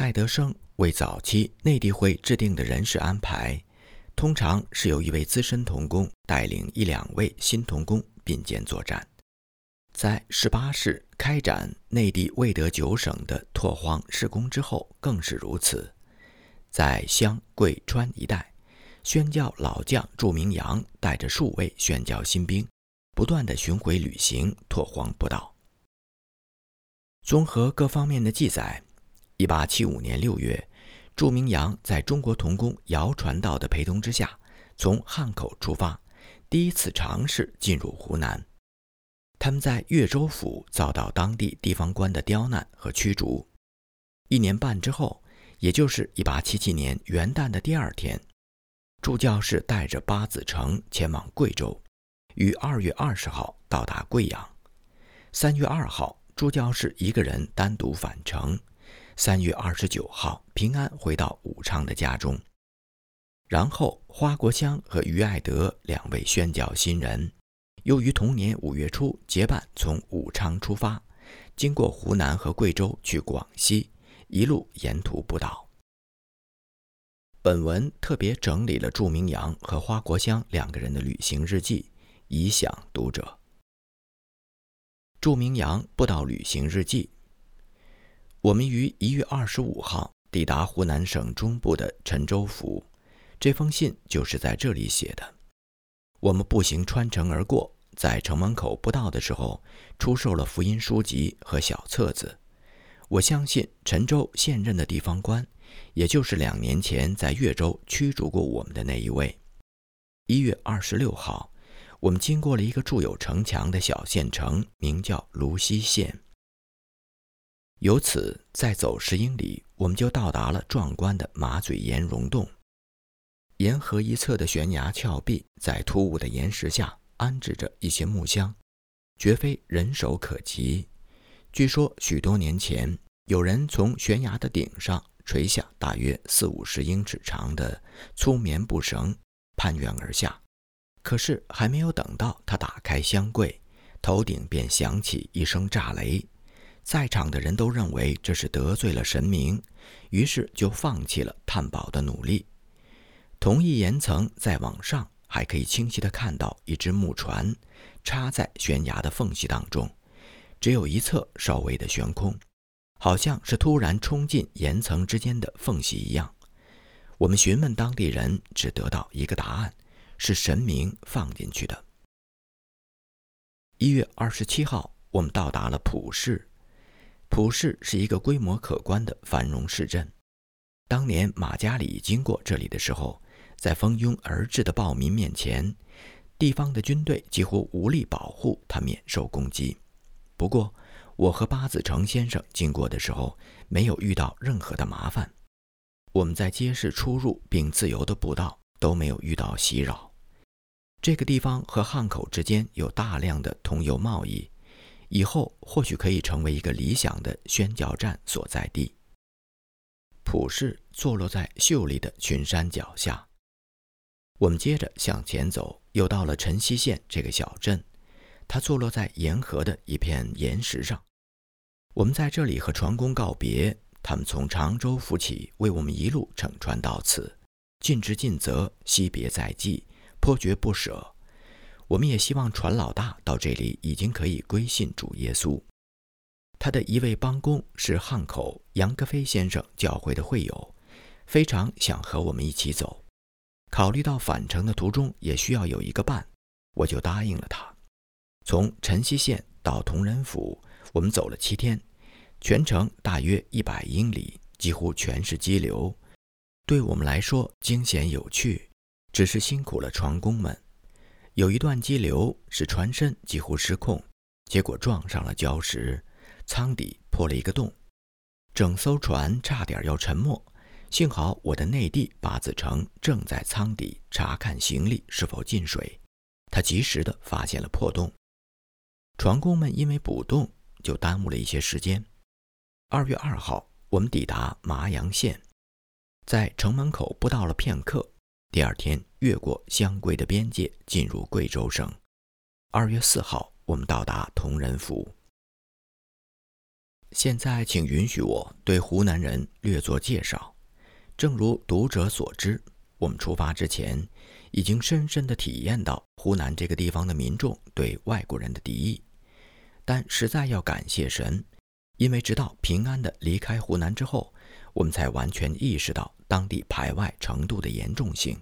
戴德生为早期内地会制定的人事安排，通常是由一位资深童工带领一两位新童工并肩作战。在十八市开展内地未得九省的拓荒施工之后，更是如此。在湘桂川一带，宣教老将祝明阳带着数位宣教新兵，不断的巡回旅行拓荒布道。综合各方面的记载。一八七五年六月，祝明阳在中国童工姚传道的陪同之下，从汉口出发，第一次尝试进入湖南。他们在岳州府遭到当地地方官的刁难和驱逐。一年半之后，也就是一八七七年元旦的第二天，祝教士带着八子成前往贵州，于二月二十号到达贵阳。三月二号，祝教士一个人单独返程。三月二十九号，平安回到武昌的家中。然后，花国香和于爱德两位宣教新人，又于同年五月初结伴从武昌出发，经过湖南和贵州去广西，一路沿途布道。本文特别整理了祝明阳和花国香两个人的旅行日记，以享读者。祝明阳布道旅行日记。我们于一月二十五号抵达湖南省中部的陈州府，这封信就是在这里写的。我们步行穿城而过，在城门口不到的时候，出售了福音书籍和小册子。我相信陈州现任的地方官，也就是两年前在越州驱逐过我们的那一位。一月二十六号，我们经过了一个筑有城墙的小县城，名叫芦溪县。由此再走十英里，我们就到达了壮观的马嘴岩溶洞。沿河一侧的悬崖峭壁，在突兀的岩石下安置着一些木箱，绝非人手可及。据说许多年前，有人从悬崖的顶上垂下大约四五十英尺长的粗棉布绳，攀援而下。可是还没有等到他打开箱柜，头顶便响起一声炸雷。在场的人都认为这是得罪了神明，于是就放弃了探宝的努力。同一岩层再往上，还可以清晰地看到一只木船插在悬崖的缝隙当中，只有一侧稍微的悬空，好像是突然冲进岩层之间的缝隙一样。我们询问当地人，只得到一个答案：是神明放进去的。一月二十七号，我们到达了普市。普市是一个规模可观的繁荣市镇。当年马加里经过这里的时候，在蜂拥而至的暴民面前，地方的军队几乎无力保护他免受攻击。不过，我和八子成先生经过的时候，没有遇到任何的麻烦。我们在街市出入并自由的步道，都没有遇到袭扰。这个地方和汉口之间有大量的通邮贸易。以后或许可以成为一个理想的宣教站所在地。普市坐落在秀丽的群山脚下。我们接着向前走，又到了晨曦县这个小镇，它坐落在沿河的一片岩石上。我们在这里和船工告别，他们从常州扶起为我们一路乘船到此，尽职尽责，惜别在即，颇觉不舍。我们也希望船老大到这里已经可以归信主耶稣。他的一位帮工是汉口杨格飞先生教会的会友，非常想和我们一起走。考虑到返程的途中也需要有一个伴，我就答应了他。从陈溪县到同仁府，我们走了七天，全程大约一百英里，几乎全是激流，对我们来说惊险有趣，只是辛苦了船工们。有一段激流使船身几乎失控，结果撞上了礁石，舱底破了一个洞，整艘船差点要沉没。幸好我的内弟八子成正在舱底查看行李是否进水，他及时的发现了破洞。船工们因为补洞就耽误了一些时间。二月二号，我们抵达麻阳县，在城门口不到了片刻。第二天，越过湘桂的边界，进入贵州省。二月四号，我们到达同仁府。现在，请允许我对湖南人略作介绍。正如读者所知，我们出发之前已经深深地体验到湖南这个地方的民众对外国人的敌意。但实在要感谢神，因为直到平安地离开湖南之后，我们才完全意识到当地排外程度的严重性。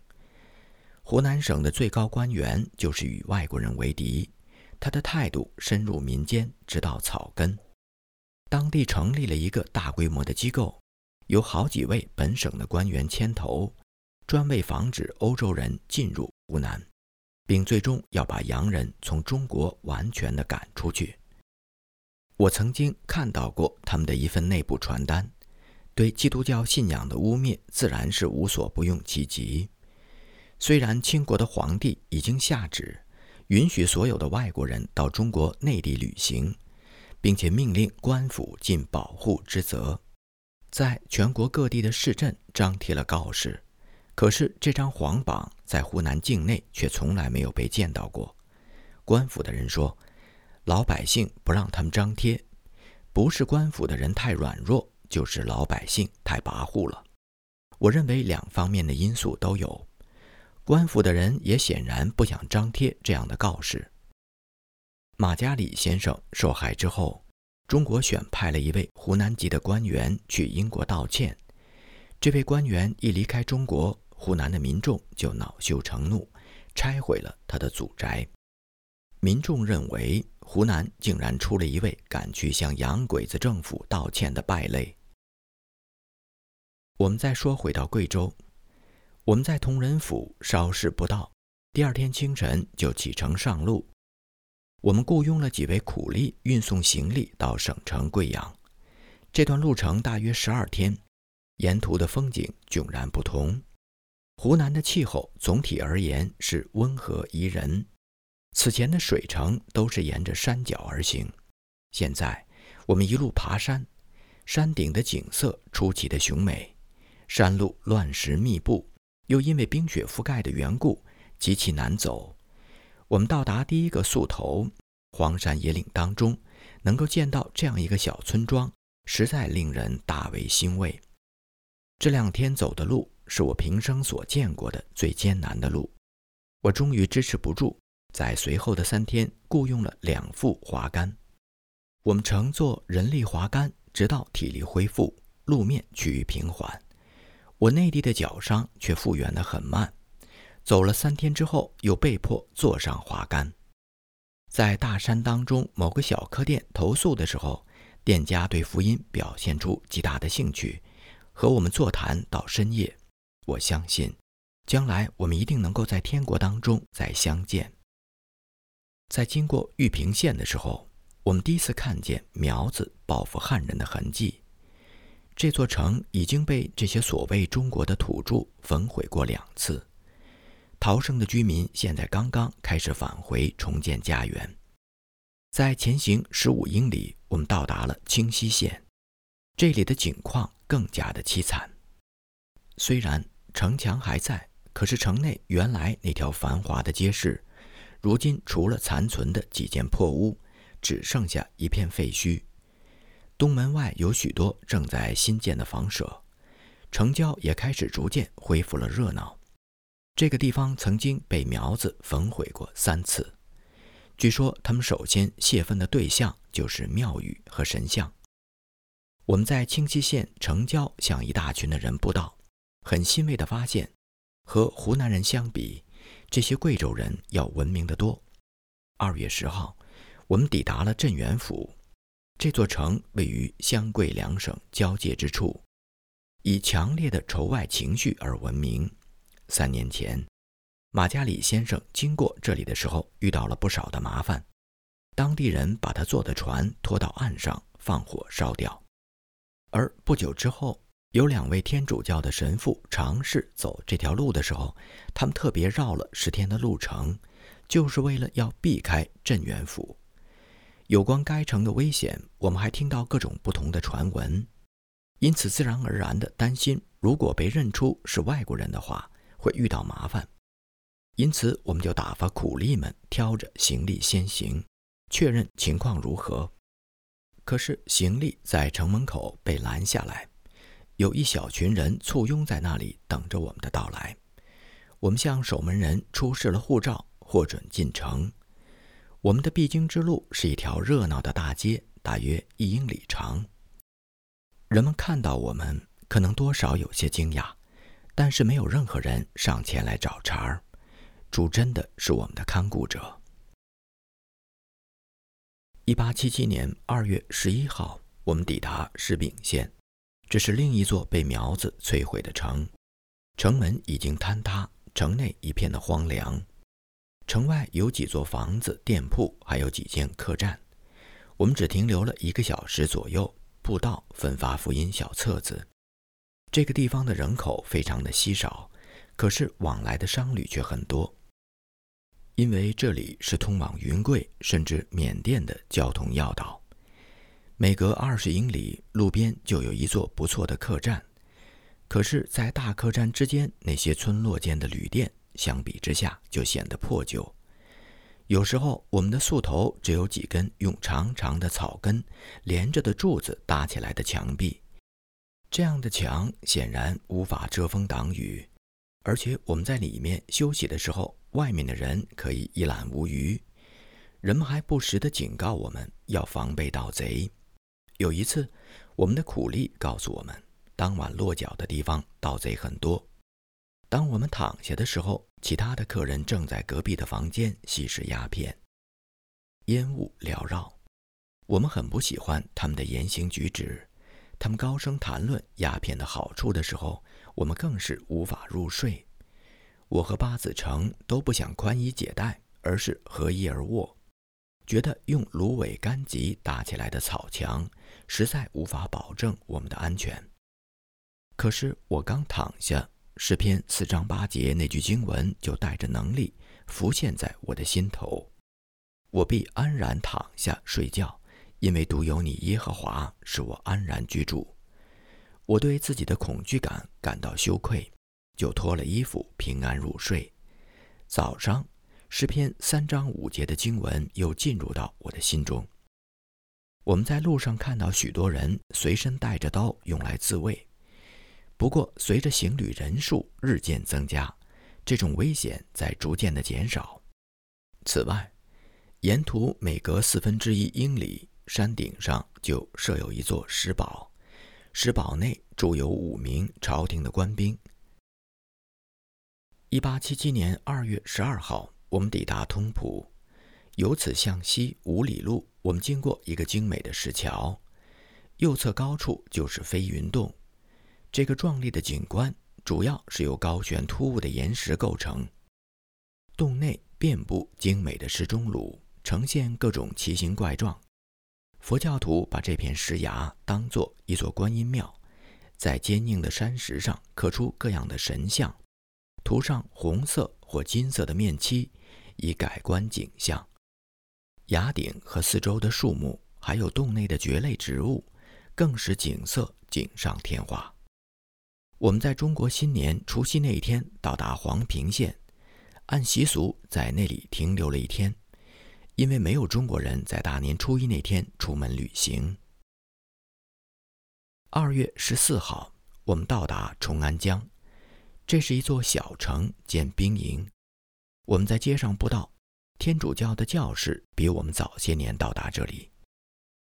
湖南省的最高官员就是与外国人为敌，他的态度深入民间，直到草根。当地成立了一个大规模的机构，有好几位本省的官员牵头，专为防止欧洲人进入湖南，并最终要把洋人从中国完全的赶出去。我曾经看到过他们的一份内部传单，对基督教信仰的污蔑自然是无所不用其极。虽然清国的皇帝已经下旨，允许所有的外国人到中国内地旅行。并且命令官府尽保护之责，在全国各地的市镇张贴了告示。可是这张黄榜在湖南境内却从来没有被见到过。官府的人说，老百姓不让他们张贴，不是官府的人太软弱，就是老百姓太跋扈了。我认为两方面的因素都有。官府的人也显然不想张贴这样的告示。马加里先生受害之后，中国选派了一位湖南籍的官员去英国道歉。这位官员一离开中国，湖南的民众就恼羞成怒，拆毁了他的祖宅。民众认为湖南竟然出了一位敢去向洋鬼子政府道歉的败类。我们再说回到贵州，我们在铜仁府稍事不到，第二天清晨就启程上路。我们雇佣了几位苦力运送行李到省城贵阳，这段路程大约十二天，沿途的风景迥然不同。湖南的气候总体而言是温和宜人，此前的水城都是沿着山脚而行，现在我们一路爬山，山顶的景色出奇的雄美，山路乱石密布，又因为冰雪覆盖的缘故极其难走。我们到达第一个宿头，荒山野岭当中，能够见到这样一个小村庄，实在令人大为欣慰。这两天走的路是我平生所见过的最艰难的路，我终于支持不住，在随后的三天雇佣了两副滑竿。我们乘坐人力滑竿，直到体力恢复，路面趋于平缓。我内地的脚伤却复原得很慢。走了三天之后，又被迫坐上滑竿，在大山当中某个小客店投宿的时候，店家对福音表现出极大的兴趣，和我们座谈到深夜。我相信，将来我们一定能够在天国当中再相见。在经过玉屏县的时候，我们第一次看见苗子报复汉人的痕迹。这座城已经被这些所谓中国的土著焚毁过两次。逃生的居民现在刚刚开始返回重建家园。在前行十五英里，我们到达了清溪县，这里的景况更加的凄惨。虽然城墙还在，可是城内原来那条繁华的街市，如今除了残存的几间破屋，只剩下一片废墟。东门外有许多正在新建的房舍，城郊也开始逐渐恢复了热闹。这个地方曾经被苗子焚毁过三次，据说他们首先泄愤的对象就是庙宇和神像。我们在清溪县城郊向一大群的人布道，很欣慰地发现，和湖南人相比，这些贵州人要文明得多。二月十号，我们抵达了镇远府，这座城位于湘桂两省交界之处，以强烈的仇外情绪而闻名。三年前，马加里先生经过这里的时候，遇到了不少的麻烦。当地人把他坐的船拖到岸上，放火烧掉。而不久之后，有两位天主教的神父尝试走这条路的时候，他们特别绕了十天的路程，就是为了要避开镇元府。有关该城的危险，我们还听到各种不同的传闻，因此自然而然地担心，如果被认出是外国人的话。会遇到麻烦，因此我们就打发苦力们挑着行李先行，确认情况如何。可是行李在城门口被拦下来，有一小群人簇拥在那里等着我们的到来。我们向守门人出示了护照，获准进城。我们的必经之路是一条热闹的大街，大约一英里长。人们看到我们，可能多少有些惊讶，但是没有任何人上前来找茬儿。主真的是我们的看顾者。一八七七年二月十一号，我们抵达石秉县，这是另一座被苗子摧毁的城，城门已经坍塌，城内一片的荒凉。城外有几座房子、店铺，还有几间客栈。我们只停留了一个小时左右。布道分发福音小册子。这个地方的人口非常的稀少，可是往来的商旅却很多。因为这里是通往云贵甚至缅甸的交通要道，每隔二十英里路边就有一座不错的客栈。可是，在大客栈之间那些村落间的旅店，相比之下就显得破旧。有时候，我们的宿头只有几根用长长的草根连着的柱子搭起来的墙壁，这样的墙显然无法遮风挡雨。而且我们在里面休息的时候，外面的人可以一览无余。人们还不时地警告我们要防备盗贼。有一次，我们的苦力告诉我们，当晚落脚的地方盗贼很多。当我们躺下的时候，其他的客人正在隔壁的房间吸食鸦片，烟雾缭绕。我们很不喜欢他们的言行举止。他们高声谈论鸦片的好处的时候，我们更是无法入睡。我和八子成都不想宽衣解带，而是合衣而卧，觉得用芦苇干棘搭起来的草墙实在无法保证我们的安全。可是我刚躺下，诗篇四章八节那句经文就带着能力浮现在我的心头，我必安然躺下睡觉。因为独有你耶和华使我安然居住，我对自己的恐惧感感到羞愧，就脱了衣服平安入睡。早上诗篇三章五节的经文又进入到我的心中。我们在路上看到许多人随身带着刀用来自卫，不过随着行旅人数日渐增加，这种危险在逐渐的减少。此外，沿途每隔四分之一英里。山顶上就设有一座石堡，石堡内住有五名朝廷的官兵。一八七七年二月十二号，我们抵达通普，由此向西五里路，我们经过一个精美的石桥，右侧高处就是飞云洞。这个壮丽的景观主要是由高悬突兀的岩石构成，洞内遍布精美的石钟乳，呈现各种奇形怪状。佛教徒把这片石崖当作一座观音庙，在坚硬的山石上刻出各样的神像，涂上红色或金色的面漆，以改观景象。崖顶和四周的树木，还有洞内的蕨类植物，更使景色锦上添花。我们在中国新年除夕那一天到达黄平县，按习俗在那里停留了一天。因为没有中国人在大年初一那天出门旅行。二月十四号，我们到达崇安江，这是一座小城兼兵营。我们在街上布道，天主教的教士比我们早些年到达这里。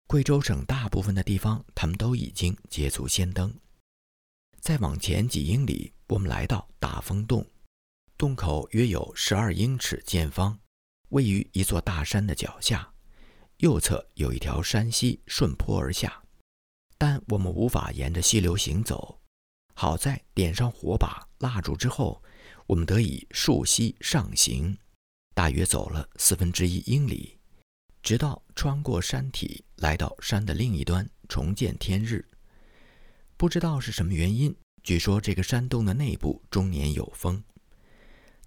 贵州省大部分的地方，他们都已经捷足先登。再往前几英里，我们来到大风洞，洞口约有十二英尺见方。位于一座大山的脚下，右侧有一条山溪顺坡而下，但我们无法沿着溪流行走。好在点上火把、蜡烛之后，我们得以溯溪上行，大约走了四分之一英里，直到穿过山体，来到山的另一端，重见天日。不知道是什么原因，据说这个山洞的内部终年有风。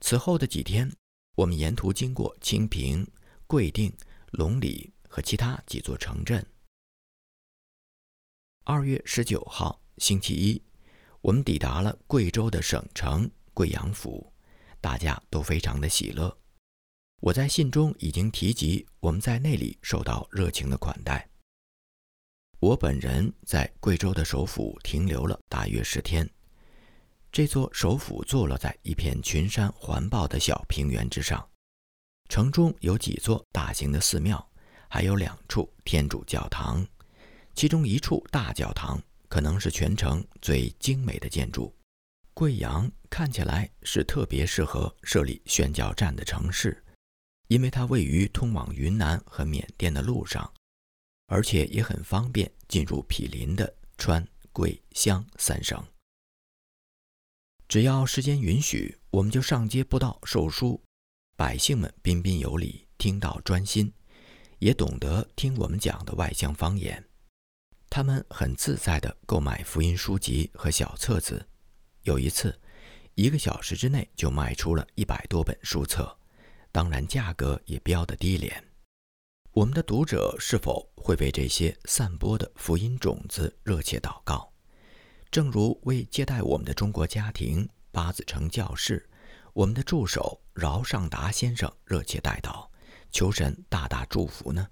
此后的几天。我们沿途经过清平、贵定、龙里和其他几座城镇。二月十九号，星期一，我们抵达了贵州的省城贵阳府，大家都非常的喜乐。我在信中已经提及，我们在那里受到热情的款待。我本人在贵州的首府停留了大约十天。这座首府坐落在一片群山环抱的小平原之上，城中有几座大型的寺庙，还有两处天主教堂，其中一处大教堂可能是全城最精美的建筑。贵阳看起来是特别适合设立宣教站的城市，因为它位于通往云南和缅甸的路上，而且也很方便进入毗邻的川、贵、湘三省。只要时间允许，我们就上街布道售书，百姓们彬彬有礼，听到专心，也懂得听我们讲的外乡方言。他们很自在地购买福音书籍和小册子。有一次，一个小时之内就卖出了一百多本书册，当然价格也标得低廉。我们的读者是否会为这些散播的福音种子热切祷告？正如为接待我们的中国家庭八子城教士，我们的助手饶尚达先生热切带祷，求神大大祝福呢？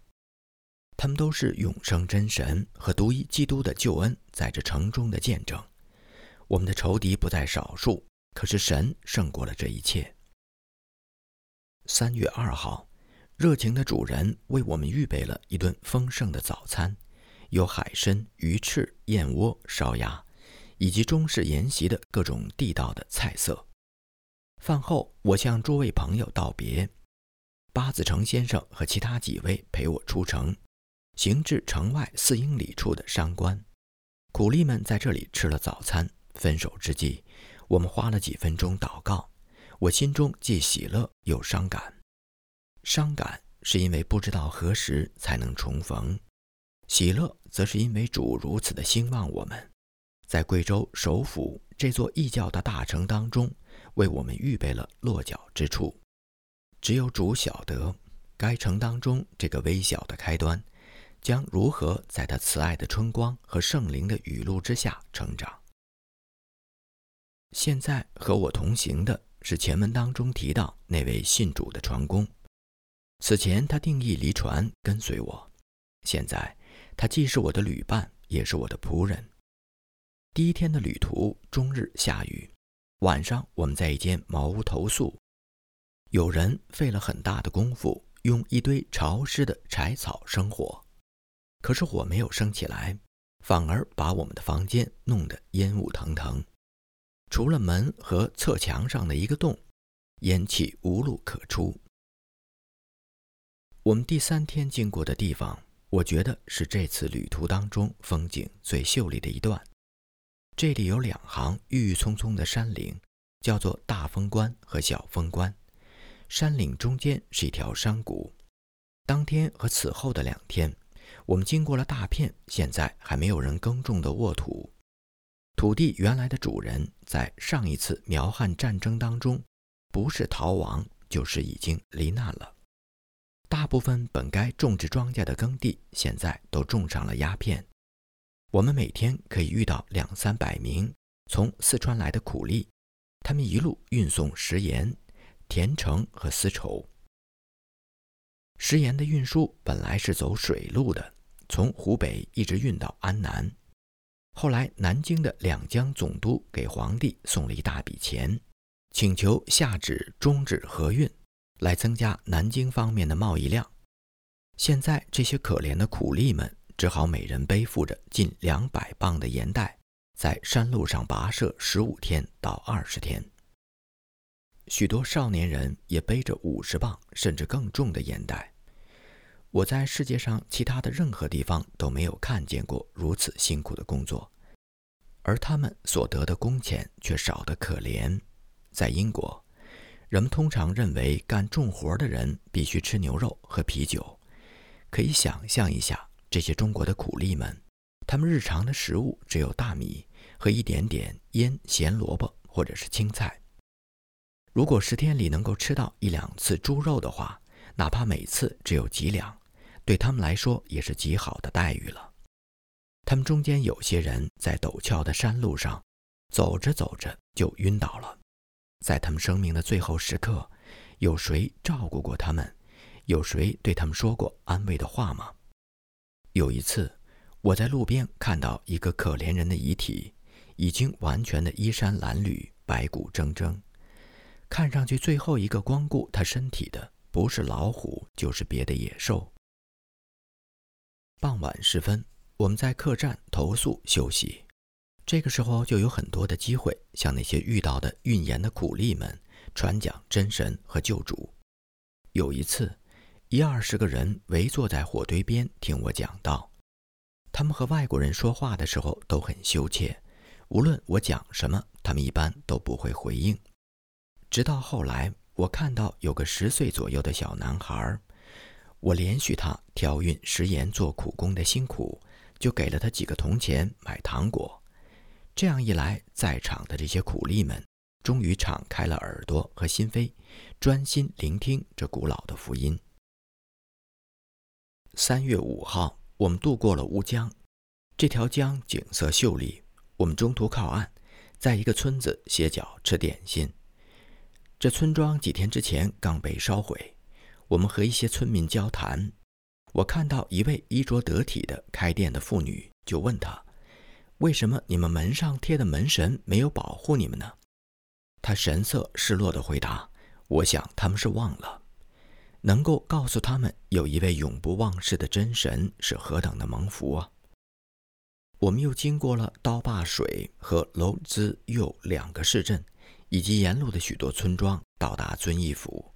他们都是永生真神和独一基督的救恩在这城中的见证。我们的仇敌不在少数，可是神胜过了这一切。三月二号，热情的主人为我们预备了一顿丰盛的早餐，有海参、鱼翅、燕窝、烧鸭，以及中式筵席的各种地道的菜色。饭后，我向诸位朋友道别，八子成先生和其他几位陪我出城，行至城外四英里处的商关。苦力们在这里吃了早餐。分手之际，我们花了几分钟祷告。我心中既喜乐又伤感。伤感是因为不知道何时才能重逢；喜乐则是因为主如此的兴旺我们，在贵州首府这座异教的大城当中，为我们预备了落脚之处。只有主晓得，该城当中这个微小的开端，将如何在他慈爱的春光和圣灵的雨露之下成长。现在和我同行的是前文当中提到那位信主的船工。此前他定义离船跟随我，现在他既是我的旅伴，也是我的仆人。第一天的旅途终日下雨，晚上我们在一间茅屋投宿。有人费了很大的功夫，用一堆潮湿的柴草生火，可是火没有升起来，反而把我们的房间弄得烟雾腾腾。除了门和侧墙上的一个洞，烟气无路可出。我们第三天经过的地方，我觉得是这次旅途当中风景最秀丽的一段。这里有两行郁郁葱葱的山岭，叫做大峰关和小峰关。山岭中间是一条山谷。当天和此后的两天，我们经过了大片现在还没有人耕种的沃土。土地原来的主人在上一次苗汉战争当中，不是逃亡，就是已经罹难了。大部分本该种植庄稼的耕地，现在都种上了鸦片。我们每天可以遇到两三百名从四川来的苦力，他们一路运送食盐、甜橙和丝绸。食盐的运输本来是走水路的，从湖北一直运到安南。后来，南京的两江总督给皇帝送了一大笔钱，请求下旨终止河运，来增加南京方面的贸易量。现在，这些可怜的苦力们只好每人背负着近两百磅的盐袋，在山路上跋涉十五天到二十天。许多少年人也背着五十磅甚至更重的盐袋。我在世界上其他的任何地方都没有看见过如此辛苦的工作，而他们所得的工钱却少得可怜。在英国，人们通常认为干重活的人必须吃牛肉和啤酒。可以想象一下，这些中国的苦力们，他们日常的食物只有大米和一点点腌咸萝卜或者是青菜。如果十天里能够吃到一两次猪肉的话，哪怕每次只有几两。对他们来说也是极好的待遇了。他们中间有些人在陡峭的山路上走着走着就晕倒了。在他们生命的最后时刻，有谁照顾过他们？有谁对他们说过安慰的话吗？有一次，我在路边看到一个可怜人的遗体，已经完全的衣衫褴褛、白骨铮铮，看上去最后一个光顾他身体的，不是老虎，就是别的野兽。傍晚时分，我们在客栈投宿休息。这个时候就有很多的机会，向那些遇到的运盐的苦力们传讲真神和救主。有一次，一二十个人围坐在火堆边听我讲道。他们和外国人说话的时候都很羞怯，无论我讲什么，他们一般都不会回应。直到后来，我看到有个十岁左右的小男孩，我连续他挑运食盐做苦工的辛苦，就给了他几个铜钱买糖果。这样一来，在场的这些苦力们终于敞开了耳朵和心扉，专心聆听这古老的福音。三月五号，我们渡过了乌江，这条江景色秀丽。我们中途靠岸，在一个村子歇脚吃点心。这村庄几天之前刚被烧毁。我们和一些村民交谈，我看到一位衣着得体的开店的妇女，就问她。为什么你们门上贴的门神没有保护你们呢？他神色失落地回答：“我想他们是忘了，能够告诉他们有一位永不忘世的真神是何等的蒙福啊！”我们又经过了刀坝水和楼兹右两个市镇，以及沿路的许多村庄，到达遵义府。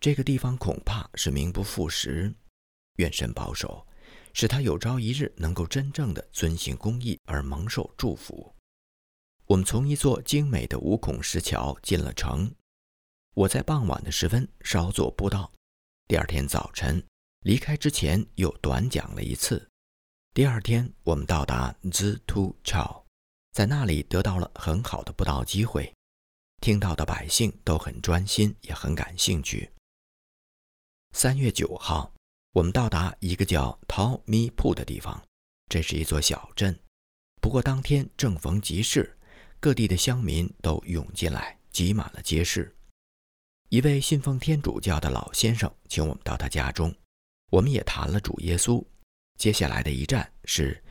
这个地方恐怕是名不副实，愿神保守。使他有朝一日能够真正的遵行公义而蒙受祝福。我们从一座精美的五孔石桥进了城。我在傍晚的时分稍作布道。第二天早晨离开之前又短讲了一次。第二天我们到达 z t u Chao，在那里得到了很好的布道机会。听到的百姓都很专心，也很感兴趣。三月九号。我们到达一个叫陶米铺的地方，这是一座小镇。不过当天正逢集市，各地的乡民都涌进来，挤满了街市。一位信奉天主教的老先生请我们到他家中，我们也谈了主耶稣。接下来的一站是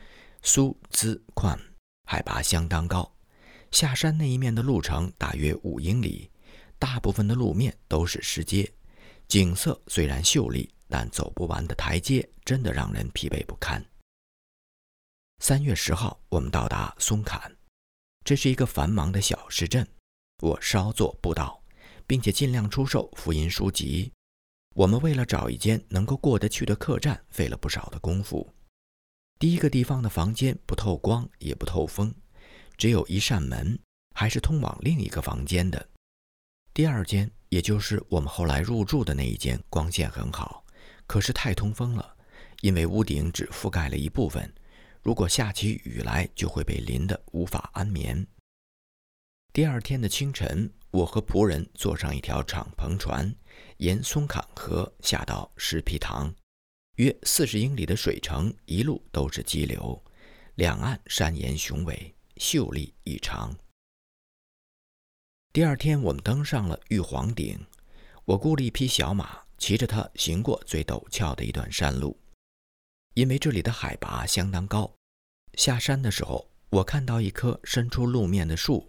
苏兹宽，海拔相当高，下山那一面的路程大约五英里，大部分的路面都是石阶，景色虽然秀丽。但走不完的台阶真的让人疲惫不堪。三月十号，我们到达松坎，这是一个繁忙的小市镇。我稍作布道，并且尽量出售福音书籍。我们为了找一间能够过得去的客栈，费了不少的功夫。第一个地方的房间不透光也不透风，只有一扇门，还是通往另一个房间的。第二间，也就是我们后来入住的那一间，光线很好。可是太通风了，因为屋顶只覆盖了一部分，如果下起雨来，就会被淋得无法安眠。第二天的清晨，我和仆人坐上一条敞篷船，沿松坎河下到石皮塘，约四十英里的水程，一路都是激流，两岸山岩雄伟，秀丽异常。第二天，我们登上了玉皇顶，我雇了一匹小马。骑着它行过最陡峭的一段山路，因为这里的海拔相当高。下山的时候，我看到一棵伸出路面的树，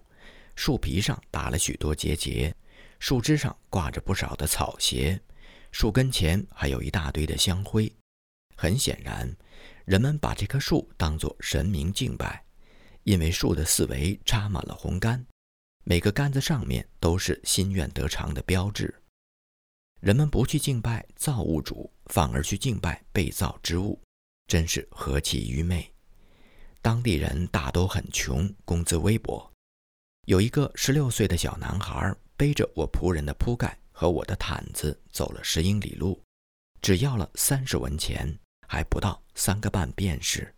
树皮上打了许多结节，树枝上挂着不少的草鞋，树根前还有一大堆的香灰。很显然，人们把这棵树当作神明敬拜，因为树的四围插满了红杆，每个杆子上面都是心愿得偿的标志。人们不去敬拜造物主，反而去敬拜被造之物，真是何其愚昧！当地人大都很穷，工资微薄。有一个十六岁的小男孩背着我仆人的铺盖和我的毯子走了十英里路，只要了三十文钱，还不到三个半便士。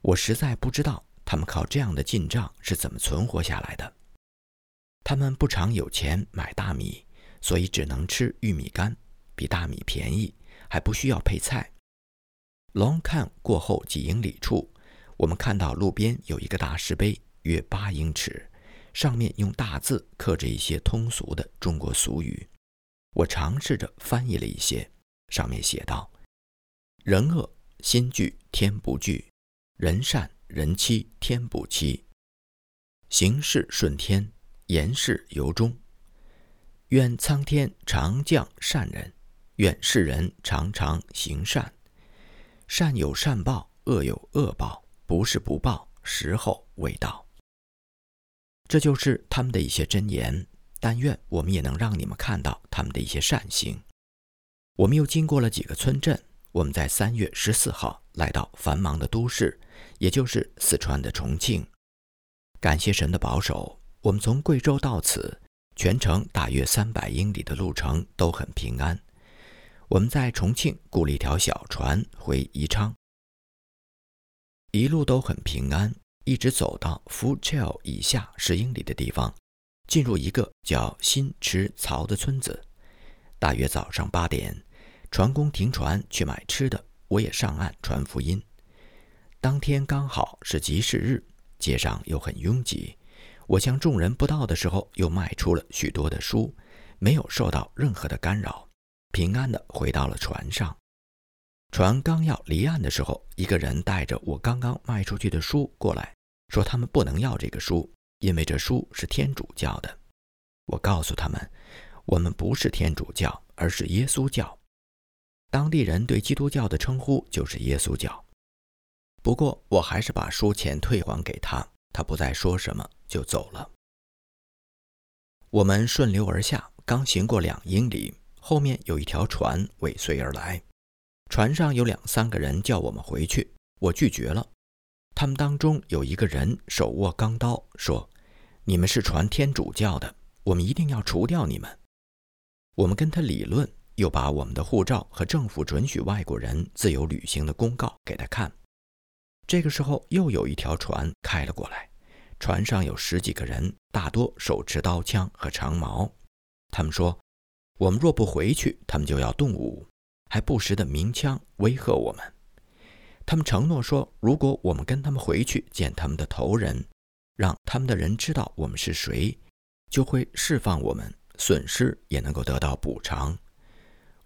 我实在不知道他们靠这样的进账是怎么存活下来的。他们不常有钱买大米。所以只能吃玉米干，比大米便宜，还不需要配菜。龙看过后几英里处，我们看到路边有一个大石碑，约八英尺，上面用大字刻着一些通俗的中国俗语。我尝试着翻译了一些，上面写道：“人恶心惧天不惧，人善人欺天不欺，行事顺天，言事由衷。愿苍天常降善人，愿世人常常行善。善有善报，恶有恶报，不是不报，时候未到。这就是他们的一些箴言。但愿我们也能让你们看到他们的一些善行。我们又经过了几个村镇，我们在三月十四号来到繁忙的都市。也就是四川的重庆，感谢神的保守，我们从贵州到此，全程大约三百英里的路程都很平安。我们在重庆雇了一条小船回宜昌，一路都很平安，一直走到福桥以下十英里的地方，进入一个叫新池槽的村子。大约早上八点，船工停船去买吃的，我也上岸传福音。当天刚好是集市日，街上又很拥挤。我向众人布道的时候，又卖出了许多的书，没有受到任何的干扰，平安的回到了船上。船刚要离岸的时候，一个人带着我刚刚卖出去的书过来，说他们不能要这个书，因为这书是天主教的。我告诉他们，我们不是天主教，而是耶稣教。当地人对基督教的称呼就是耶稣教。不过，我还是把书钱退还给他，他不再说什么，就走了。我们顺流而下，刚行过两英里，后面有一条船尾随而来，船上有两三个人叫我们回去，我拒绝了。他们当中有一个人手握钢刀，说：“你们是传天主教的，我们一定要除掉你们。”我们跟他理论，又把我们的护照和政府准许外国人自由旅行的公告给他看。这个时候，又有一条船开了过来，船上有十几个人，大多手持刀枪和长矛。他们说：“我们若不回去，他们就要动武，还不时的鸣枪威吓我们。”他们承诺说：“如果我们跟他们回去见他们的头人，让他们的人知道我们是谁，就会释放我们，损失也能够得到补偿。”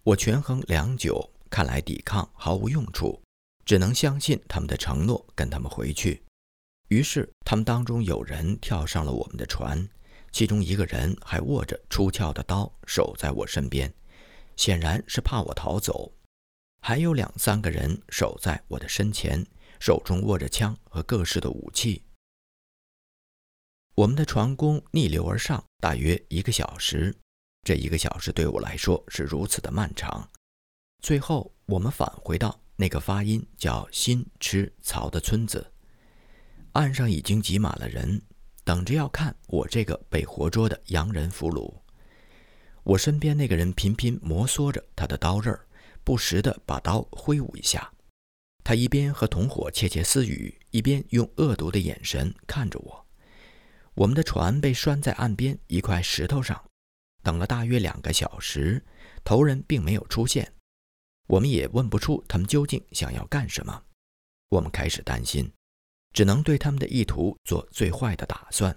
我权衡良久，看来抵抗毫无用处。只能相信他们的承诺，跟他们回去。于是，他们当中有人跳上了我们的船，其中一个人还握着出鞘的刀守在我身边，显然是怕我逃走。还有两三个人守在我的身前，手中握着枪和各式的武器。我们的船工逆流而上，大约一个小时。这一个小时对我来说是如此的漫长。最后，我们返回到。那个发音叫新吃曹的村子，岸上已经挤满了人，等着要看我这个被活捉的洋人俘虏。我身边那个人频频摩挲着他的刀刃，不时地把刀挥舞一下。他一边和同伙窃窃私语，一边用恶毒的眼神看着我。我们的船被拴在岸边一块石头上，等了大约两个小时，头人并没有出现。我们也问不出他们究竟想要干什么，我们开始担心，只能对他们的意图做最坏的打算。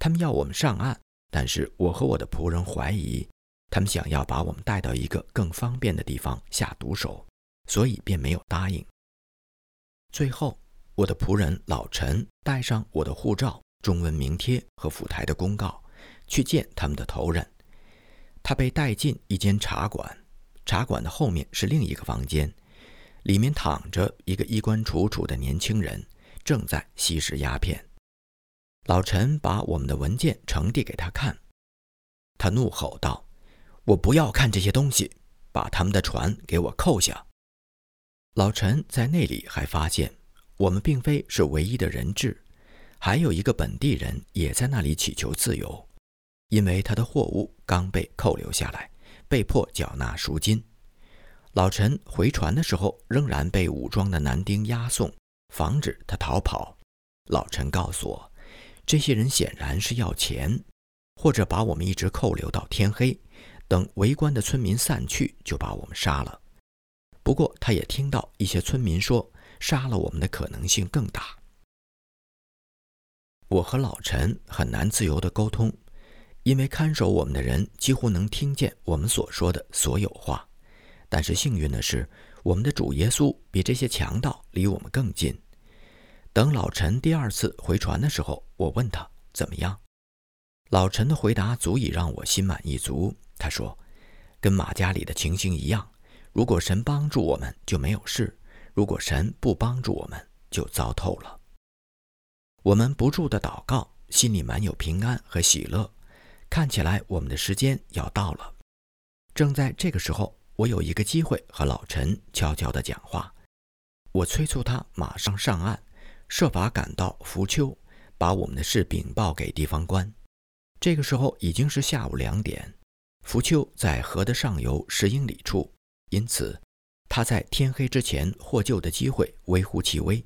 他们要我们上岸，但是我和我的仆人怀疑，他们想要把我们带到一个更方便的地方下毒手，所以便没有答应。最后，我的仆人老陈带上我的护照、中文名贴和府台的公告，去见他们的头人。他被带进一间茶馆。茶馆的后面是另一个房间，里面躺着一个衣冠楚楚的年轻人，正在吸食鸦片。老陈把我们的文件呈递给他看，他怒吼道：“我不要看这些东西，把他们的船给我扣下！”老陈在那里还发现，我们并非是唯一的人质，还有一个本地人也在那里祈求自由，因为他的货物刚被扣留下来。被迫缴纳赎金。老陈回船的时候，仍然被武装的男丁押送，防止他逃跑。老陈告诉我，这些人显然是要钱，或者把我们一直扣留到天黑，等围观的村民散去，就把我们杀了。不过，他也听到一些村民说，杀了我们的可能性更大。我和老陈很难自由地沟通。因为看守我们的人几乎能听见我们所说的所有话，但是幸运的是，我们的主耶稣比这些强盗离我们更近。等老陈第二次回船的时候，我问他怎么样。老陈的回答足以让我心满意足。他说：“跟马家里的情形一样，如果神帮助我们，就没有事；如果神不帮助我们，就糟透了。”我们不住的祷告，心里满有平安和喜乐。看起来我们的时间要到了。正在这个时候，我有一个机会和老陈悄悄的讲话。我催促他马上上岸，设法赶到浮丘，把我们的事禀报给地方官。这个时候已经是下午两点，浮丘在河的上游十英里处，因此他在天黑之前获救的机会微乎其微。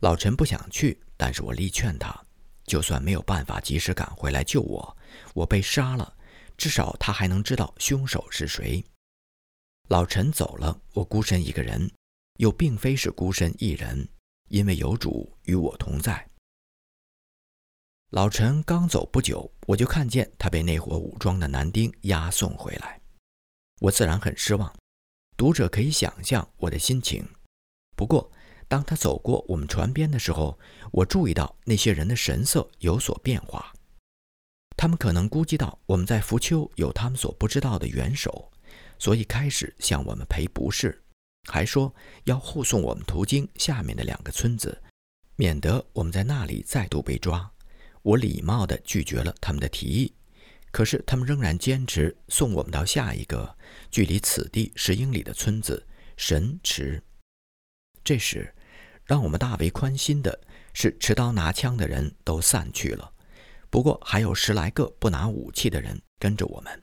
老陈不想去，但是我力劝他，就算没有办法及时赶回来救我，我被杀了，至少他还能知道凶手是谁。老陈走了，我孤身一个人。又并非是孤身一人，因为有主与我同在。老陈刚走不久，我就看见他被那伙武装的男丁押送回来，我自然很失望。读者可以想象我的心情。不过，当他走过我们船边的时候，我注意到那些人的神色有所变化。他们可能估计到我们在浮丘有他们所不知道的元首，所以开始向我们赔不是。还说要护送我们途经下面的两个村子，免得我们在那里再度被抓。我礼貌地拒绝了他们的提议，可是他们仍然坚持送我们到下一个距离此地十英里的村子神池。这时，让我们大为宽心的是，持刀拿枪的人都散去了，不过还有十来个不拿武器的人跟着我们。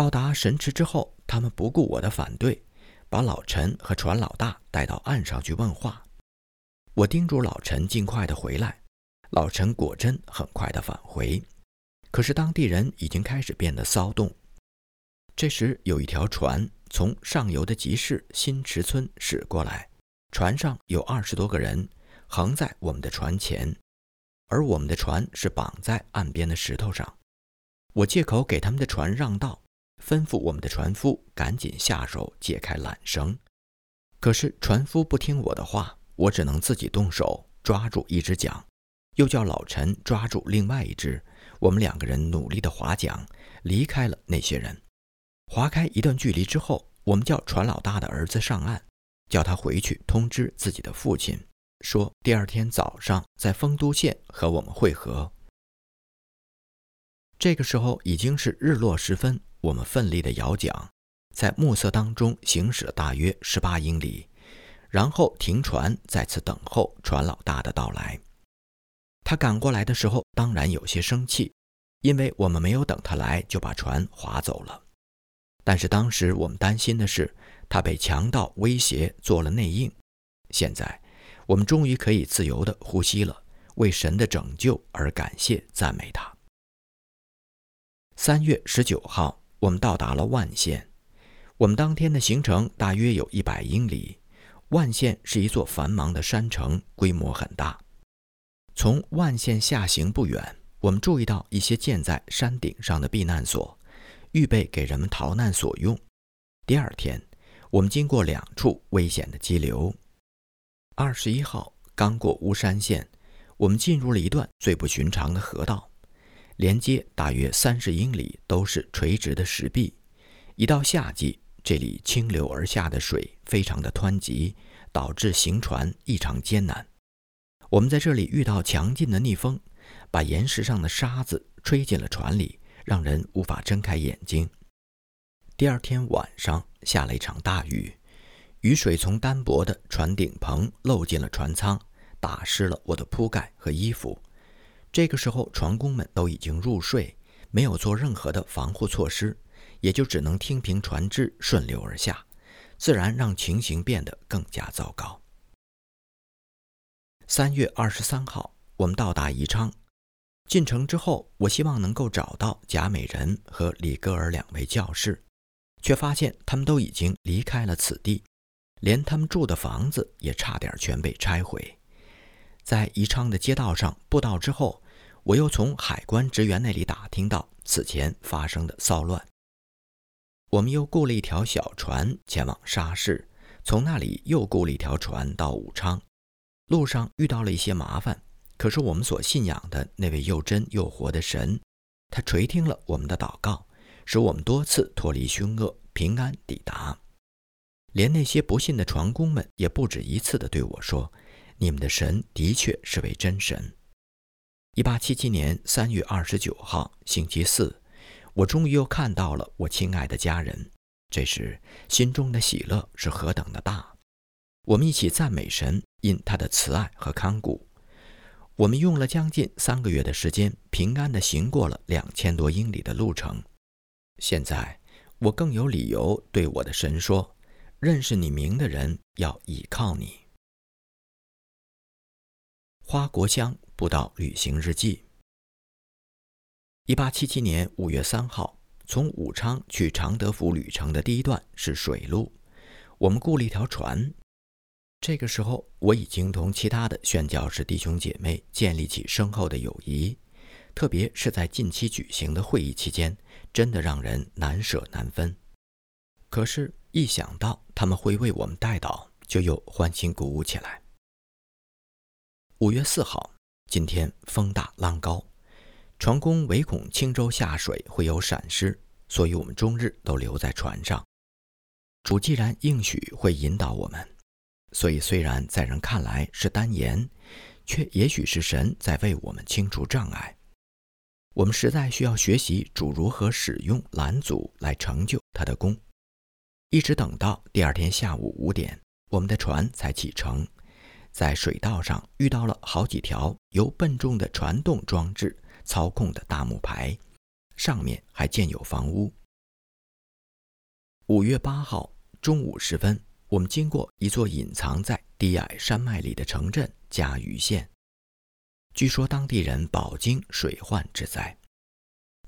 到达神池之后，他们不顾我的反对，把老陈和船老大带到岸上去问话。我叮嘱老陈尽快的回来，老陈果真很快的返回。可是当地人已经开始变得骚动。这时有一条船从上游的集市新池村驶过来，船上有二十多个人，横在我们的船前，而我们的船是绑在岸边的石头上。我借口给他们的船让道。吩咐我们的船夫赶紧下手解开缆绳，可是船夫不听我的话，我只能自己动手抓住一只桨，又叫老陈抓住另外一只。我们两个人努力地划桨，离开了那些人。划开一段距离之后，我们叫船老大的儿子上岸，叫他回去通知自己的父亲，说第二天早上在丰都县和我们会合。这个时候已经是日落时分。我们奋力地摇桨，在暮色当中行驶了大约十八英里，然后停船，再次等候船老大的到来。他赶过来的时候，当然有些生气，因为我们没有等他来就把船划走了。但是当时我们担心的是，他被强盗威胁做了内应。现在，我们终于可以自由地呼吸了，为神的拯救而感谢赞美他。三月十九号。我们到达了万县，我们当天的行程大约有一百英里。万县是一座繁忙的山城，规模很大。从万县下行不远，我们注意到一些建在山顶上的避难所，预备给人们逃难所用。第二天，我们经过两处危险的激流。二十一号，刚过巫山县，我们进入了一段最不寻常的河道。连接大约三十英里都是垂直的石壁，一到夏季，这里清流而下的水非常的湍急，导致行船异常艰难。我们在这里遇到强劲的逆风，把岩石上的沙子吹进了船里，让人无法睁开眼睛。第二天晚上下了一场大雨，雨水从单薄的船顶棚漏进了船舱，打湿了我的铺盖和衣服。这个时候，船工们都已经入睡，没有做任何的防护措施，也就只能听凭船只顺流而下，自然让情形变得更加糟糕。三月二十三号，我们到达宜昌，进城之后，我希望能够找到贾美人和李戈尔两位教士，却发现他们都已经离开了此地，连他们住的房子也差点全被拆毁。在宜昌的街道上布道之后，我又从海关职员那里打听到此前发生的骚乱。我们又雇了一条小船前往沙市，从那里又雇了一条船到武昌，路上遇到了一些麻烦，可是我们所信仰的那位又真又活的神，他垂听了我们的祷告，使我们多次脱离凶恶，平安抵达。连那些不信的船工们也不止一次地对我说：“你们的神的确是位真神。”一八七七年三月二十九号，星期四，我终于又看到了我亲爱的家人。这时，心中的喜乐是何等的大！我们一起赞美神，因他的慈爱和看顾。我们用了将近三个月的时间，平安地行过了两千多英里的路程。现在，我更有理由对我的神说：“认识你名的人要倚靠你。”花国香步道旅行日记。一八七七年五月三号，从武昌去常德府旅程的第一段是水路，我们雇了一条船。这个时候，我已经同其他的宣教士弟兄姐妹建立起深厚的友谊，特别是在近期举行的会议期间，真的让人难舍难分。可是，一想到他们会为我们带祷，就又欢欣鼓舞起来。五月四号，今天风大浪高，船工唯恐轻舟下水会有闪失，所以我们终日都留在船上。主既然应许会引导我们，所以虽然在人看来是单言，却也许是神在为我们清除障碍。我们实在需要学习主如何使用拦阻来成就他的功。一直等到第二天下午五点，我们的船才启程。在水道上遇到了好几条由笨重的传动装置操控的大木排，上面还建有房屋。五月八号中午时分，我们经过一座隐藏在低矮山脉里的城镇嘉鱼县，据说当地人饱经水患之灾。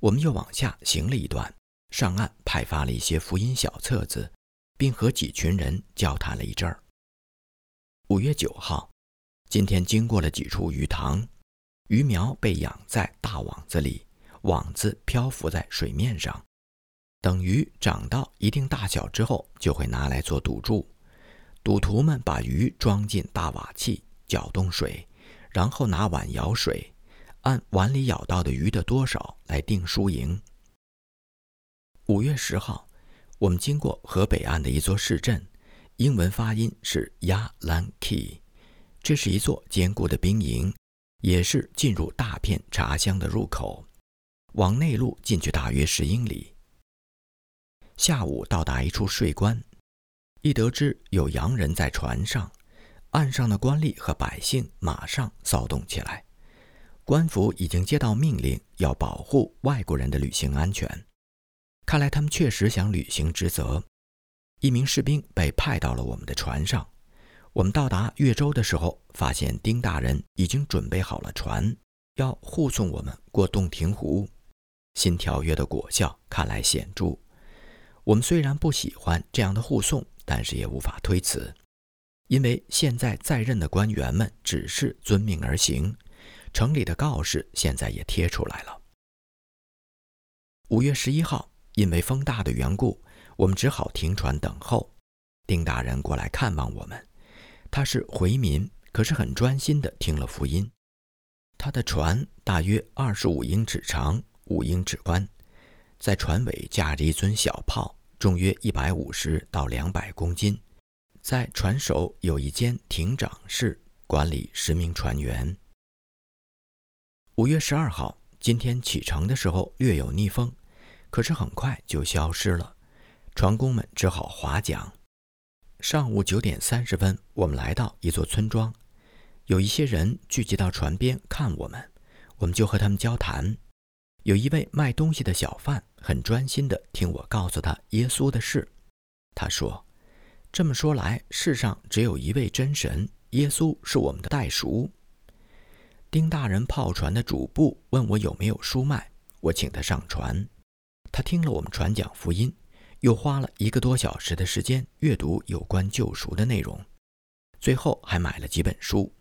我们又往下行了一段，上岸派发了一些福音小册子，并和几群人交谈了一阵儿。五月九号，今天经过了几处鱼塘，鱼苗被养在大网子里，网子漂浮在水面上。等鱼长到一定大小之后，就会拿来做赌注。赌徒们把鱼装进大瓦器，搅动水，然后拿碗舀水，按碗里舀到的鱼的多少来定输赢。五月十号，我们经过河北岸的一座市镇。英文发音是 Yalanki，这是一座坚固的兵营，也是进入大片茶乡的入口。往内陆进去大约十英里。下午到达一处税关，一得知有洋人在船上，岸上的官吏和百姓马上骚动起来。官府已经接到命令，要保护外国人的旅行安全。看来他们确实想履行职责。一名士兵被派到了我们的船上。我们到达越州的时候，发现丁大人已经准备好了船，要护送我们过洞庭湖。新条约的果效看来显著。我们虽然不喜欢这样的护送，但是也无法推辞，因为现在在任的官员们只是遵命而行。城里的告示现在也贴出来了。五月十一号，因为风大的缘故。我们只好停船等候，丁大人过来看望我们。他是回民，可是很专心地听了福音。他的船大约二十五英尺长，五英尺宽，在船尾架着一尊小炮，重约一百五十到两百公斤。在船首有一间艇长室，管理十名船员。五月十二号，今天启程的时候略有逆风，可是很快就消失了。船工们只好划桨。上午九点三十分，我们来到一座村庄，有一些人聚集到船边看我们，我们就和他们交谈。有一位卖东西的小贩很专心地听我告诉他耶稣的事。他说：“这么说来，世上只有一位真神，耶稣是我们的代赎。”丁大人炮船的主簿问我有没有书卖，我请他上船。他听了我们传讲福音。又花了一个多小时的时间阅读有关救赎的内容，最后还买了几本书。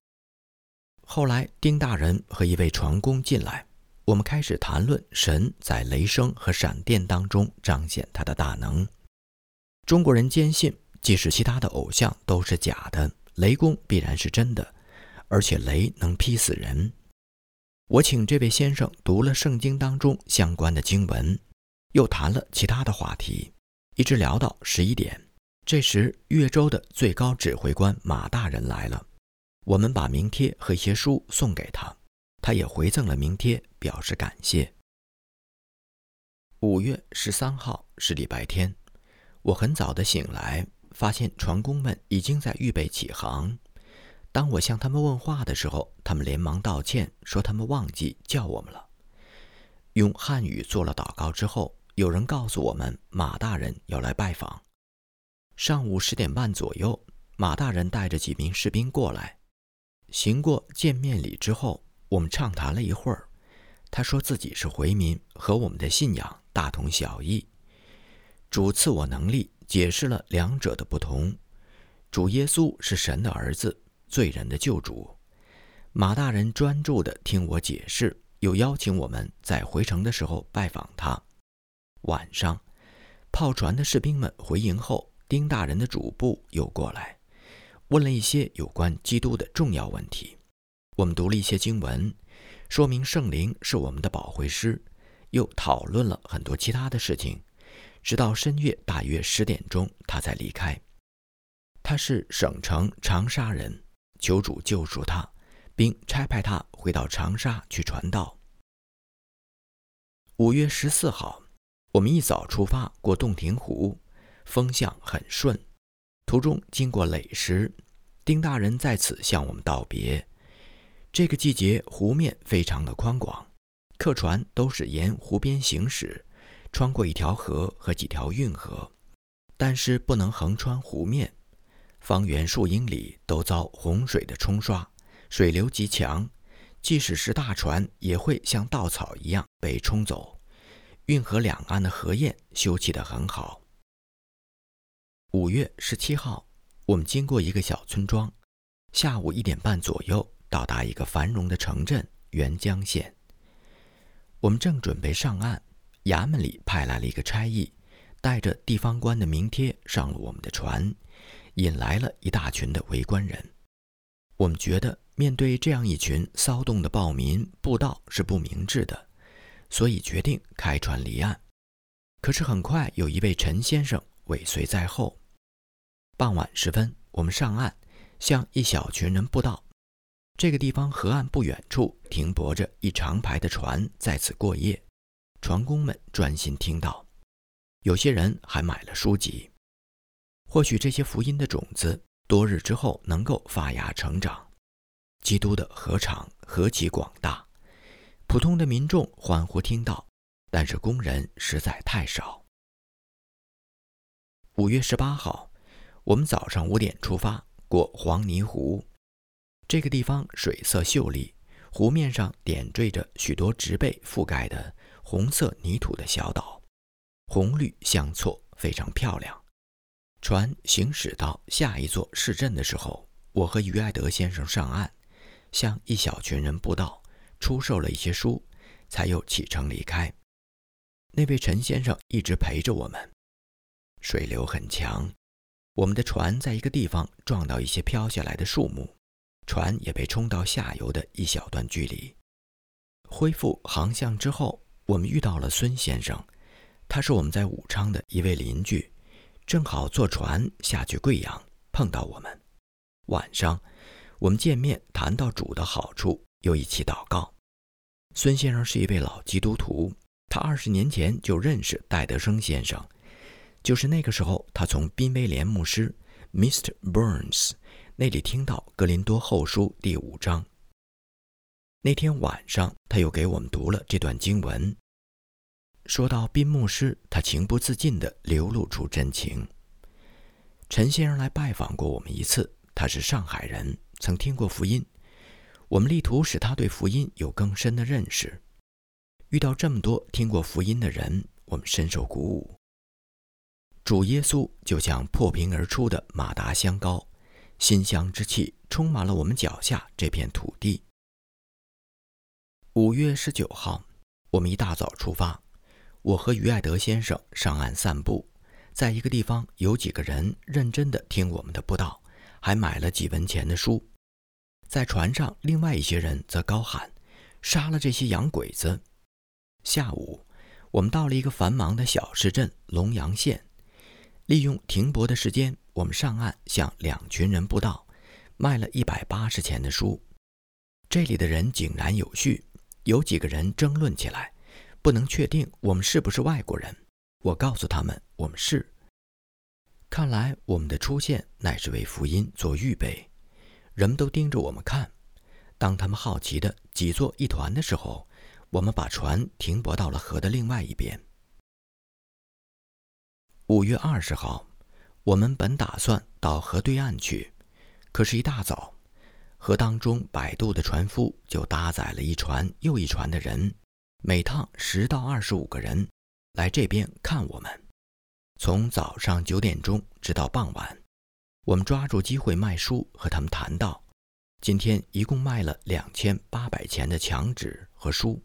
后来，丁大人和一位船工进来，我们开始谈论神在雷声和闪电当中彰显他的大能。中国人坚信，即使其他的偶像都是假的，雷公必然是真的，而且雷能劈死人。我请这位先生读了圣经当中相关的经文，又谈了其他的话题，一直聊到十一点。这时，越州的最高指挥官马大人来了，我们把名帖和一些书送给他，他也回赠了名帖，表示感谢。五月十三号是礼拜天，我很早的醒来，发现船工们已经在预备起航。当我向他们问话的时候，他们连忙道歉，说他们忘记叫我们了。用汉语做了祷告之后，有人告诉我们马大人要来拜访。上午十点半左右，马大人带着几名士兵过来，行过见面礼之后，我们畅谈了一会儿。他说自己是回民，和我们的信仰大同小异。主赐我能力，解释了两者的不同。主耶稣是神的儿子。罪人的救主，马大人专注地听我解释，又邀请我们在回城的时候拜访他。晚上，炮船的士兵们回营后，丁大人的主簿又过来，问了一些有关基督的重要问题。我们读了一些经文，说明圣灵是我们的保惠师，又讨论了很多其他的事情，直到深夜大约十点钟，他才离开。他是省城长沙人。求主救赎他，并差派他回到长沙去传道。五月十四号，我们一早出发过洞庭湖，风向很顺。途中经过垒石，丁大人在此向我们道别。这个季节湖面非常的宽广，客船都是沿湖边行驶，穿过一条河和几条运河，但是不能横穿湖面。方圆数英里都遭洪水的冲刷，水流极强，即使是大船也会像稻草一样被冲走。运河两岸的河堰修葺得很好。五月十七号，我们经过一个小村庄，下午一点半左右到达一个繁荣的城镇沅江县。我们正准备上岸，衙门里派来了一个差役，带着地方官的名帖上了我们的船。引来了一大群的围观人。我们觉得面对这样一群骚动的暴民，布道是不明智的，所以决定开船离岸。可是很快有一位陈先生尾随在后。傍晚时分，我们上岸，向一小群人布道。这个地方河岸不远处停泊着一长排的船，在此过夜。船工们专心听到，有些人还买了书籍。或许这些福音的种子，多日之后能够发芽成长。基督的禾场何其广大，普通的民众欢呼听到，但是工人实在太少。五月十八号，我们早上五点出发，过黄泥湖。这个地方水色秀丽，湖面上点缀着许多植被覆盖的红色泥土的小岛，红绿相错，非常漂亮。船行驶到下一座市镇的时候，我和于爱德先生上岸，向一小群人布道，出售了一些书，才又启程离开。那位陈先生一直陪着我们。水流很强，我们的船在一个地方撞到一些飘下来的树木，船也被冲到下游的一小段距离。恢复航向之后，我们遇到了孙先生，他是我们在武昌的一位邻居。正好坐船下去贵阳，碰到我们。晚上，我们见面，谈到主的好处，又一起祷告。孙先生是一位老基督徒，他二十年前就认识戴德生先生，就是那个时候，他从宾威廉牧师 Mr. Burns 那里听到《格林多后书》第五章。那天晚上，他又给我们读了这段经文。说到宾牧师，他情不自禁地流露出真情。陈先生来拜访过我们一次，他是上海人，曾听过福音。我们力图使他对福音有更深的认识。遇到这么多听过福音的人，我们深受鼓舞。主耶稣就像破瓶而出的马达香膏，馨香之气充满了我们脚下这片土地。五月十九号，我们一大早出发。我和于爱德先生上岸散步，在一个地方有几个人认真地听我们的布道，还买了几文钱的书。在船上，另外一些人则高喊：“杀了这些洋鬼子！”下午，我们到了一个繁忙的小市镇龙阳县，利用停泊的时间，我们上岸向两群人布道，卖了一百八十钱的书。这里的人井然有序，有几个人争论起来，不能确定我们是不是外国人。我告诉他们，我们是。看来我们的出现乃是为福音做预备。人们都盯着我们看。当他们好奇的挤作一团的时候，我们把船停泊到了河的另外一边。五月二十号，我们本打算到河对岸去，可是，一大早，河当中摆渡的船夫就搭载了一船又一船的人，每趟十到二十五个人，来这边看我们。从早上九点钟直到傍晚，我们抓住机会卖书，和他们谈到，今天一共卖了两千八百钱的墙纸和书。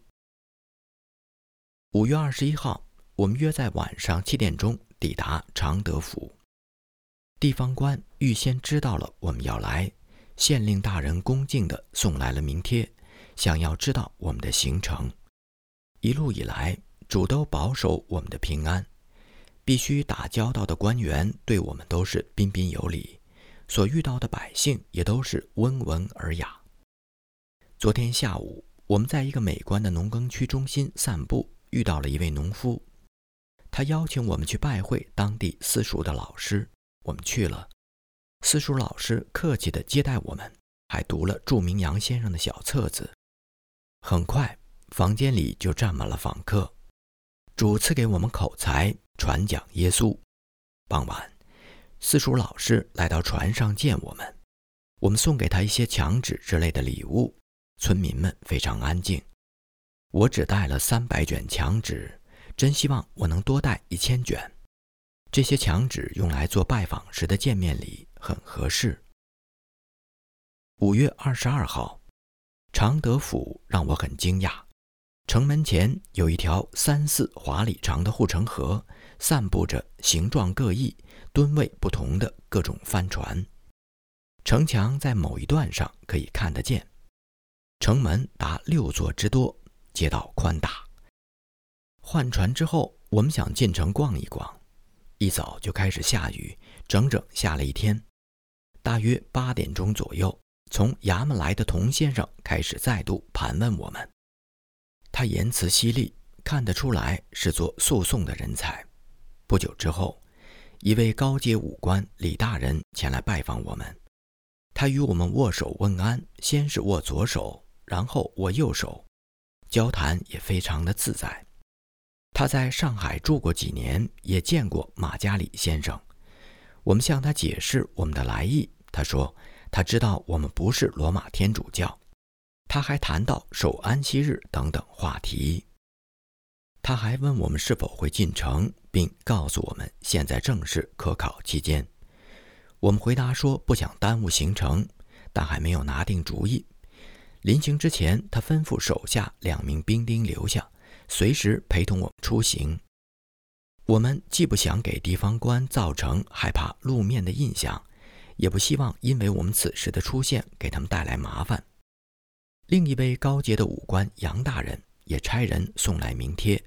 五月二十一号，我们约在晚上七点钟抵达常德府。地方官预先知道了我们要来，县令大人恭敬地送来了名帖，想要知道我们的行程。一路以来，主都保守我们的平安，必须打交道的官员对我们都是彬彬有礼，所遇到的百姓也都是温文尔雅。昨天下午，我们在一个美观的农耕区中心散步。遇到了一位农夫，他邀请我们去拜会当地私塾的老师。我们去了，私塾老师客气地接待我们，还读了著名杨先生的小册子。很快，房间里就站满了访客。主赐给我们口才，传讲耶稣。傍晚，私塾老师来到船上见我们，我们送给他一些墙纸之类的礼物。村民们非常安静。我只带了三百卷墙纸，真希望我能多带一千卷。这些墙纸用来做拜访时的见面礼，很合适。五月二十二号，常德府让我很惊讶。城门前有一条三四华里长的护城河，散布着形状各异、吨位不同的各种帆船。城墙在某一段上可以看得见，城门达六座之多。街道宽大。换船之后，我们想进城逛一逛。一早就开始下雨，整整下了一天。大约八点钟左右，从衙门来的童先生开始再度盘问我们。他言辞犀利，看得出来是做诉讼的人才。不久之后，一位高阶武官李大人前来拜访我们。他与我们握手问安，先是握左手，然后握右手。交谈也非常的自在。他在上海住过几年，也见过马加里先生。我们向他解释我们的来意，他说他知道我们不是罗马天主教。他还谈到守安息日等等话题。他还问我们是否会进城，并告诉我们现在正是科考期间。我们回答说不想耽误行程，但还没有拿定主意。临行之前，他吩咐手下两名兵丁留下，随时陪同我们出行。我们既不想给地方官造成害怕露面的印象，也不希望因为我们此时的出现给他们带来麻烦。另一位高阶的武官杨大人也差人送来名帖，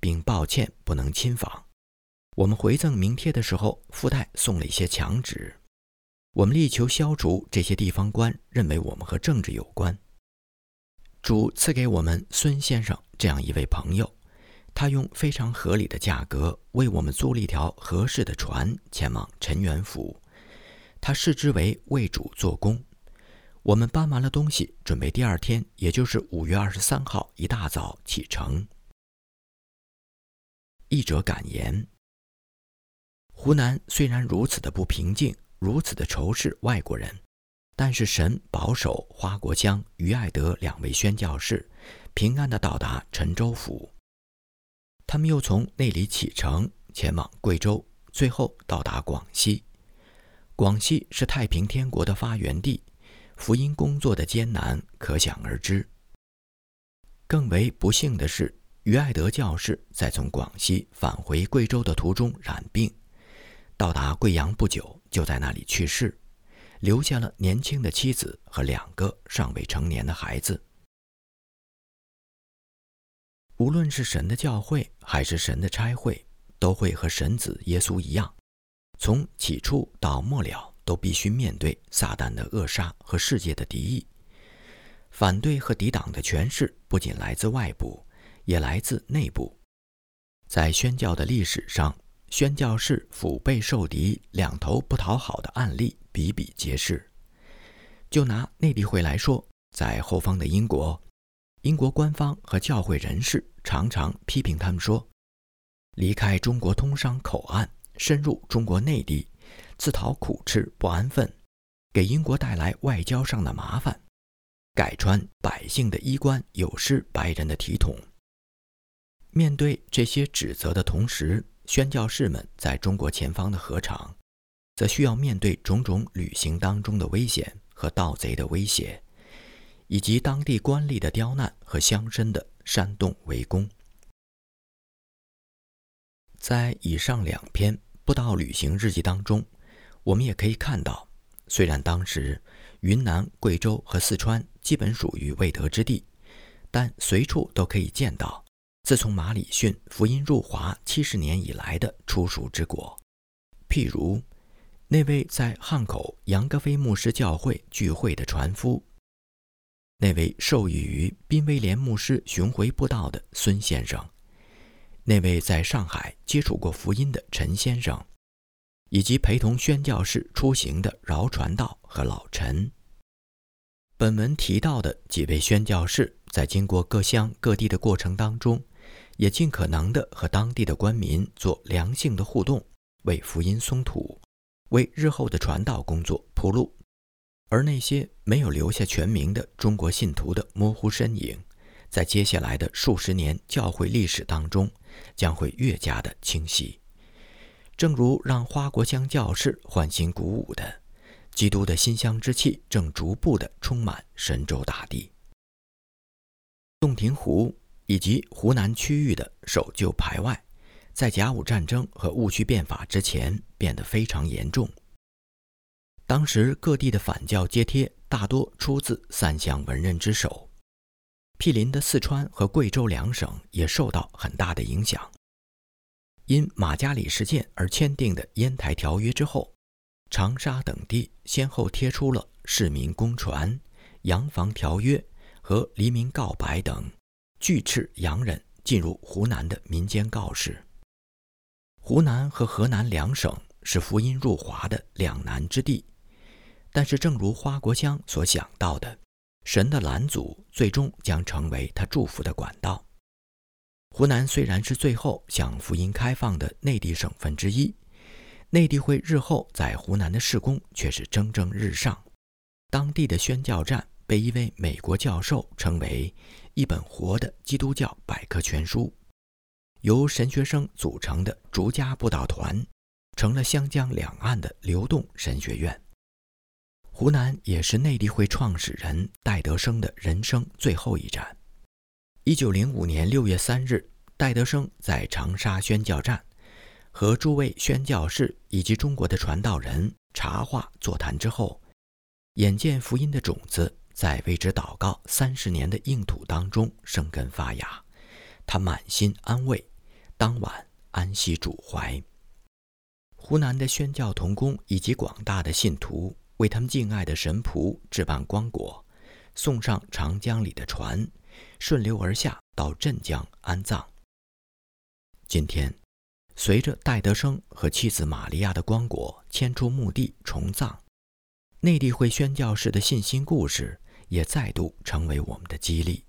并抱歉不能亲访。我们回赠名帖的时候，附带送了一些墙纸。我们力求消除这些地方官认为我们和政治有关。主赐给我们孙先生这样一位朋友，他用非常合理的价格为我们租了一条合适的船前往陈元府。他视之为为主做工。我们搬完了东西，准备第二天，也就是五月二十三号一大早启程。译者感言：湖南虽然如此的不平静，如此的仇视外国人。但是神保守花国香、于爱德两位宣教士平安地到达陈州府，他们又从那里启程前往贵州，最后到达广西。广西是太平天国的发源地，福音工作的艰难可想而知。更为不幸的是，于爱德教士在从广西返回贵州的途中染病，到达贵阳不久就在那里去世。留下了年轻的妻子和两个尚未成年的孩子。无论是神的教会还是神的差会，都会和神子耶稣一样，从起初到末了，都必须面对撒旦的扼杀和世界的敌意。反对和抵挡的权势不仅来自外部，也来自内部。在宣教的历史上，宣教士腹背受敌、两头不讨好的案例比比皆是。就拿内地会来说，在后方的英国。英国官方和教会人士常常批评他们说：“离开中国通商口岸，深入中国内地，自讨苦吃不安分，给英国带来外交上的麻烦，改穿百姓的衣冠，有失白人的体统。”面对这些指责的同时，宣教士们在中国前方的河场，则需要面对种种旅行当中的危险和盗贼的威胁。以及当地官吏的刁难和乡绅的煽动围攻，在以上两篇不道旅行日记当中，我们也可以看到，虽然当时云南、贵州和四川基本属于未得之地，但随处都可以见到，自从马礼逊福音入华七十年以来的初熟之果。譬如，那位在汉口杨格菲牧师教会聚会的船夫。那位受益于宾威廉牧师巡回布道的孙先生，那位在上海接触过福音的陈先生，以及陪同宣教士出行的饶传道和老陈。本文提到的几位宣教士，在经过各乡各地的过程当中，也尽可能的和当地的官民做良性的互动，为福音松土，为日后的传道工作铺路。而那些没有留下全名的中国信徒的模糊身影，在接下来的数十年教会历史当中，将会越加的清晰。正如让花国香教士欢欣鼓舞的，基督的馨香之气正逐步的充满神州大地。洞庭湖以及湖南区域的守旧排外，在甲午战争和戊戌变法之前变得非常严重。当时各地的反教揭贴大多出自三湘文人之手，毗邻的四川和贵州两省也受到很大的影响。因马加里事件而签订的烟台条约之后，长沙等地先后贴出了市民公传、洋房条约和黎民告白等拒斥洋人进入湖南的民间告示。湖南和河南两省是福音入华的两难之地。但是，正如花国香所想到的，神的拦阻最终将成为他祝福的管道。湖南虽然是最后向福音开放的内地省份之一，内地会日后在湖南的事工却是蒸蒸日上。当地的宣教站被一位美国教授称为一本活的基督教百科全书，由神学生组成的逐家布道团，成了湘江两岸的流动神学院。湖南也是内地会创始人戴德生的人生最后一站。一九零五年六月三日，戴德生在长沙宣教站和诸位宣教士以及中国的传道人茶话座谈之后，眼见福音的种子在为之祷告三十年的硬土当中生根发芽，他满心安慰，当晚安息主怀。湖南的宣教同工以及广大的信徒。为他们敬爱的神仆置办棺椁，送上长江里的船，顺流而下到镇江安葬。今天，随着戴德生和妻子玛利亚的棺椁迁出墓地重葬，内地会宣教士的信心故事也再度成为我们的激励。